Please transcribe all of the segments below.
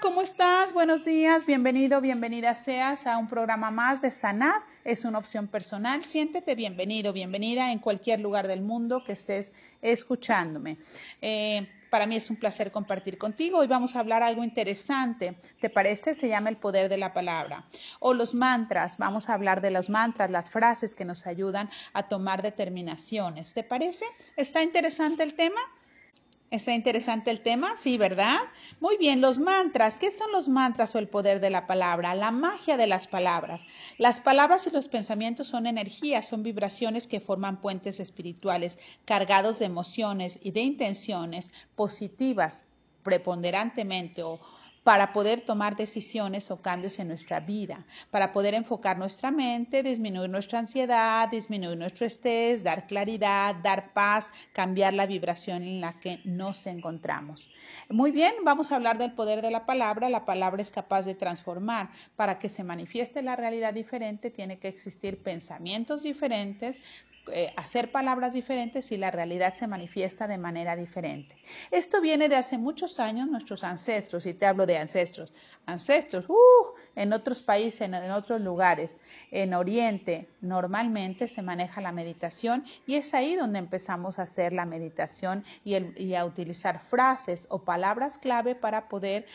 ¿cómo estás? Buenos días, bienvenido, bienvenida seas a un programa más de Sanar. Es una opción personal. Siéntete bienvenido, bienvenida en cualquier lugar del mundo que estés escuchándome. Eh, para mí es un placer compartir contigo. Hoy vamos a hablar algo interesante. ¿Te parece? Se llama el poder de la palabra. O los mantras. Vamos a hablar de los mantras, las frases que nos ayudan a tomar determinaciones. ¿Te parece? ¿Está interesante el tema? Está interesante el tema, sí, ¿verdad? Muy bien, los mantras. ¿Qué son los mantras o el poder de la palabra? La magia de las palabras. Las palabras y los pensamientos son energías, son vibraciones que forman puentes espirituales cargados de emociones y de intenciones positivas preponderantemente o para poder tomar decisiones o cambios en nuestra vida, para poder enfocar nuestra mente, disminuir nuestra ansiedad, disminuir nuestro estrés, dar claridad, dar paz, cambiar la vibración en la que nos encontramos. Muy bien, vamos a hablar del poder de la palabra. La palabra es capaz de transformar. Para que se manifieste la realidad diferente, tiene que existir pensamientos diferentes, eh, hacer palabras diferentes y la realidad se manifiesta de manera diferente. Esto viene de hace muchos años nuestros ancestros, y te hablo de ancestros, ancestros, uh, en otros países, en, otros lugares, en Oriente, normalmente se maneja la meditación y es ahí donde empezamos a hacer la meditación y a utilizar frases o palabras clave para poder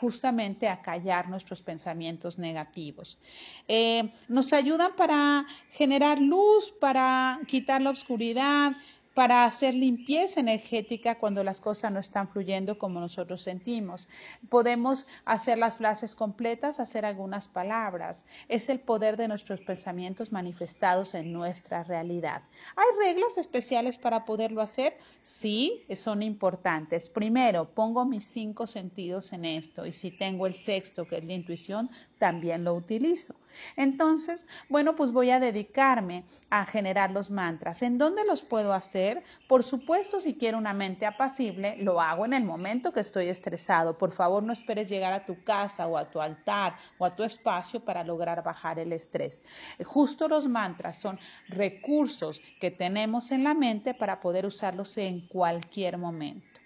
justamente a callar nuestros pensamientos negativos. Eh, nos ayudan para generar luz, para quitar la oscuridad, para hacer limpieza energética cuando las cosas no están fluyendo como nosotros sentimos. Podemos hacer las frases completas, hacer algunas palabras. Es el poder de nuestros pensamientos manifestados en nuestra realidad. ¿Hay reglas especiales para poderlo hacer? Sí, son importantes. Primero, pongo mis cinco sentidos en esto y si tengo el sexto, que es la intuición, también lo utilizo. Entonces, bueno, pues voy a dedicarme a generar los mantras. ¿En dónde los puedo hacer? Por supuesto, si quiero una mente apacible, lo hago en el momento que estoy estresado. Por favor, no esperes llegar a tu casa o a tu altar o a tu espacio para lograr bajar el estrés. Justo los mantras son recursos que tenemos en la mente para poder usarlos en cualquier momento.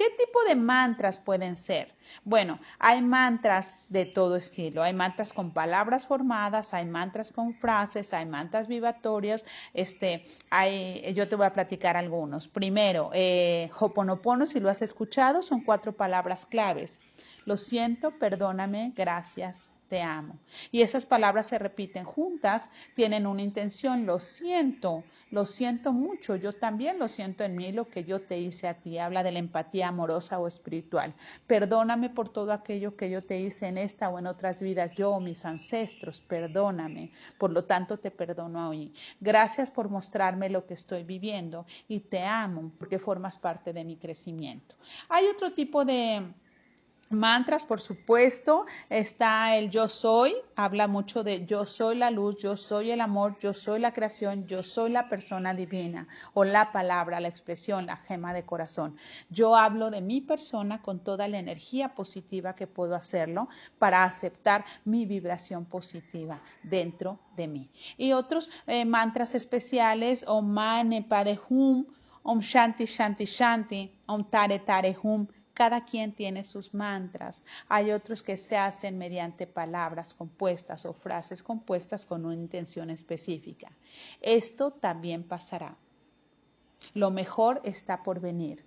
¿Qué tipo de mantras pueden ser? Bueno, hay mantras de todo estilo. Hay mantras con palabras formadas, hay mantras con frases, hay mantras vibratorios. Este, hay, yo te voy a platicar algunos. Primero, eh, Hoponopono, si lo has escuchado, son cuatro palabras claves. Lo siento, perdóname, gracias, te amo. Y esas palabras se repiten juntas, tienen una intención, lo siento, lo siento mucho, yo también lo siento en mí lo que yo te hice a ti. Habla de la empatía amorosa o espiritual. Perdóname por todo aquello que yo te hice en esta o en otras vidas, yo mis ancestros, perdóname. Por lo tanto, te perdono hoy. Gracias por mostrarme lo que estoy viviendo y te amo porque formas parte de mi crecimiento. Hay otro tipo de Mantras, por supuesto, está el yo soy, habla mucho de yo soy la luz, yo soy el amor, yo soy la creación, yo soy la persona divina o la palabra, la expresión, la gema de corazón. Yo hablo de mi persona con toda la energía positiva que puedo hacerlo para aceptar mi vibración positiva dentro de mí. Y otros eh, mantras especiales, Om Mane Padme Hum, Om Shanti Shanti Shanti, Om Tare Tare Hum, cada quien tiene sus mantras. Hay otros que se hacen mediante palabras compuestas o frases compuestas con una intención específica. Esto también pasará. Lo mejor está por venir.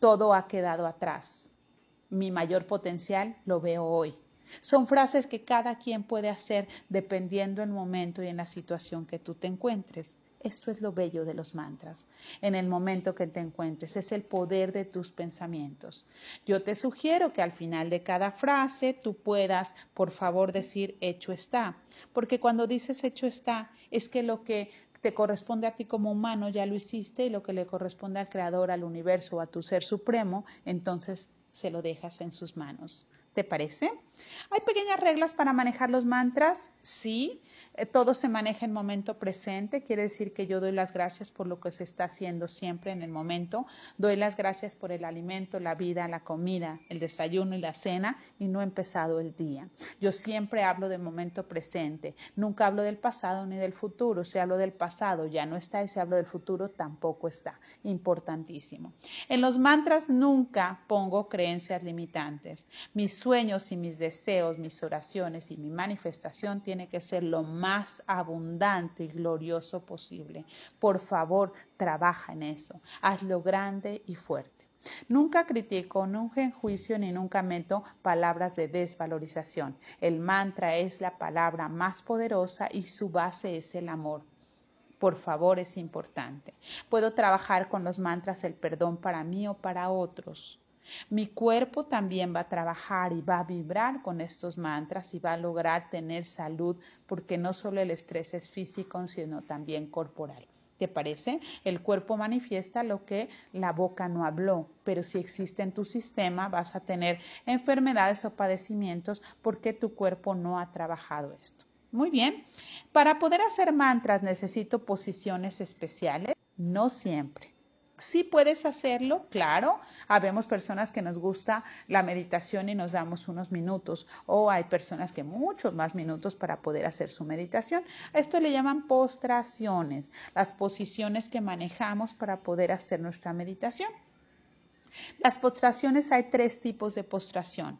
Todo ha quedado atrás. Mi mayor potencial lo veo hoy. Son frases que cada quien puede hacer dependiendo el momento y en la situación que tú te encuentres. Esto es lo bello de los mantras. En el momento que te encuentres, es el poder de tus pensamientos. Yo te sugiero que al final de cada frase tú puedas, por favor, decir hecho está. Porque cuando dices hecho está, es que lo que te corresponde a ti como humano ya lo hiciste y lo que le corresponde al Creador, al universo o a tu ser supremo, entonces se lo dejas en sus manos. ¿Te parece? ¿Hay pequeñas reglas para manejar los mantras? Sí. Eh, todo se maneja en momento presente, quiere decir que yo doy las gracias por lo que se está haciendo siempre en el momento, doy las gracias por el alimento, la vida, la comida, el desayuno y la cena y no he empezado el día. Yo siempre hablo de momento presente, nunca hablo del pasado ni del futuro, si hablo del pasado ya no está y si hablo del futuro tampoco está, importantísimo. En los mantras nunca pongo creencias limitantes, mis sueños y mis deseos, mis oraciones y mi manifestación tiene que ser lo más abundante y glorioso posible. Por favor, trabaja en eso. Hazlo grande y fuerte. Nunca critico, nunca enjuicio ni nunca meto palabras de desvalorización. El mantra es la palabra más poderosa y su base es el amor. Por favor, es importante. Puedo trabajar con los mantras el perdón para mí o para otros. Mi cuerpo también va a trabajar y va a vibrar con estos mantras y va a lograr tener salud porque no solo el estrés es físico, sino también corporal. ¿Te parece? El cuerpo manifiesta lo que la boca no habló, pero si existe en tu sistema vas a tener enfermedades o padecimientos porque tu cuerpo no ha trabajado esto. Muy bien. Para poder hacer mantras necesito posiciones especiales. No siempre. Sí puedes hacerlo, claro. Habemos personas que nos gusta la meditación y nos damos unos minutos o hay personas que muchos más minutos para poder hacer su meditación. esto le llaman postraciones, las posiciones que manejamos para poder hacer nuestra meditación. Las postraciones hay tres tipos de postración.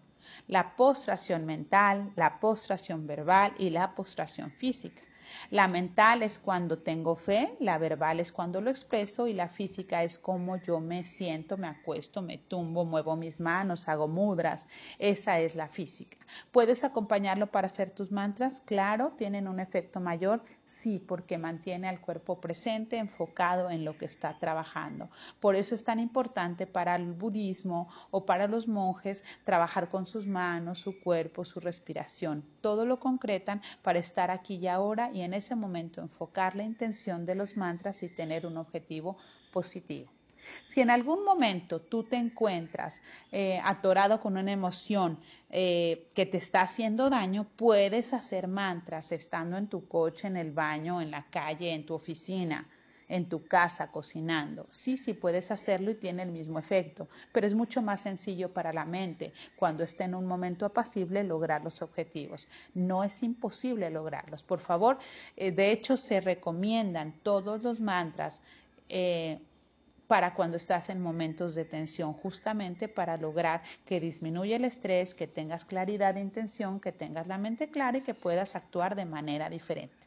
La postración mental, la postración verbal y la postración física. La mental es cuando tengo fe, la verbal es cuando lo expreso y la física es como yo me siento, me acuesto, me tumbo, muevo mis manos, hago mudras. Esa es la física. ¿Puedes acompañarlo para hacer tus mantras? Claro, tienen un efecto mayor Sí, porque mantiene al cuerpo presente, enfocado en lo que está trabajando. Por eso es tan importante para el budismo o para los monjes trabajar con sus manos, su cuerpo, su respiración. Todo lo concretan para estar aquí y ahora y en ese momento enfocar la intención de los mantras y tener un objetivo positivo. Si en algún momento tú te encuentras eh, atorado con una emoción eh, que te está haciendo daño, puedes hacer mantras estando en tu coche, en el baño, en la calle, en tu oficina en tu casa cocinando. Sí, sí puedes hacerlo y tiene el mismo efecto, pero es mucho más sencillo para la mente cuando esté en un momento apacible lograr los objetivos. No es imposible lograrlos. Por favor, eh, de hecho se recomiendan todos los mantras para cuando estás en momentos de tensión, justamente para lograr que disminuya el estrés, que tengas claridad de intención, que tengas la mente clara y que puedas actuar de manera diferente.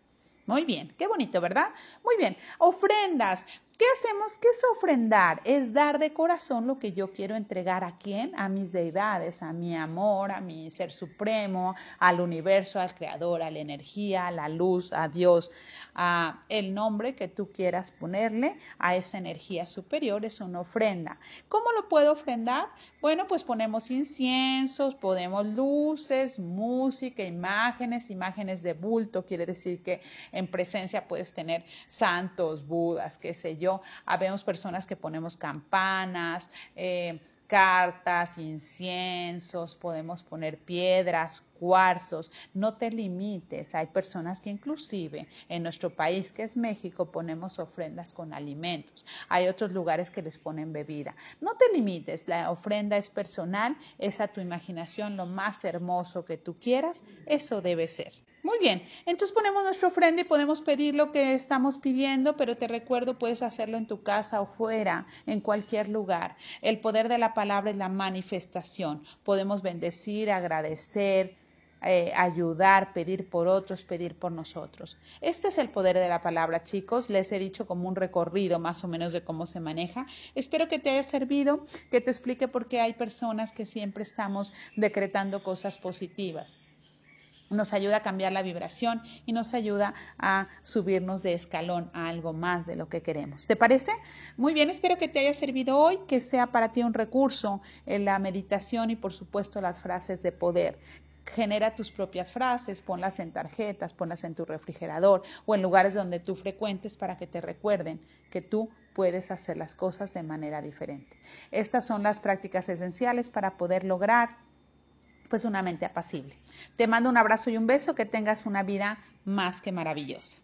Muy bien, qué bonito, ¿verdad? Muy bien, ofrendas. ¿Qué hacemos? ¿Qué es ofrendar? Es dar de corazón lo que yo quiero entregar a quién? A mis deidades, a mi amor, a mi ser supremo, al universo, al creador, a la energía, a la luz, a Dios, a el nombre que tú quieras ponerle a esa energía superior es una ofrenda. ¿Cómo lo puedo ofrendar? Bueno, pues ponemos inciensos, ponemos luces, música, imágenes, imágenes de bulto, quiere decir que en presencia puedes tener santos, budas, qué sé yo Habemos personas que ponemos campanas, eh, cartas, inciensos, podemos poner piedras, cuarzos, no te limites. Hay personas que inclusive en nuestro país, que es México, ponemos ofrendas con alimentos. Hay otros lugares que les ponen bebida. No te limites, la ofrenda es personal, es a tu imaginación lo más hermoso que tú quieras, eso debe ser. Muy bien, entonces ponemos nuestra ofrenda y podemos pedir lo que estamos pidiendo, pero te recuerdo, puedes hacerlo en tu casa o fuera, en cualquier lugar. El poder de la palabra es la manifestación. Podemos bendecir, agradecer, eh, ayudar, pedir por otros, pedir por nosotros. Este es el poder de la palabra, chicos. Les he dicho como un recorrido más o menos de cómo se maneja. Espero que te haya servido, que te explique por qué hay personas que siempre estamos decretando cosas positivas nos ayuda a cambiar la vibración y nos ayuda a subirnos de escalón a algo más de lo que queremos. ¿Te parece? Muy bien, espero que te haya servido hoy, que sea para ti un recurso en la meditación y por supuesto las frases de poder. Genera tus propias frases, ponlas en tarjetas, ponlas en tu refrigerador o en lugares donde tú frecuentes para que te recuerden que tú puedes hacer las cosas de manera diferente. Estas son las prácticas esenciales para poder lograr pues una mente apacible. Te mando un abrazo y un beso, que tengas una vida más que maravillosa.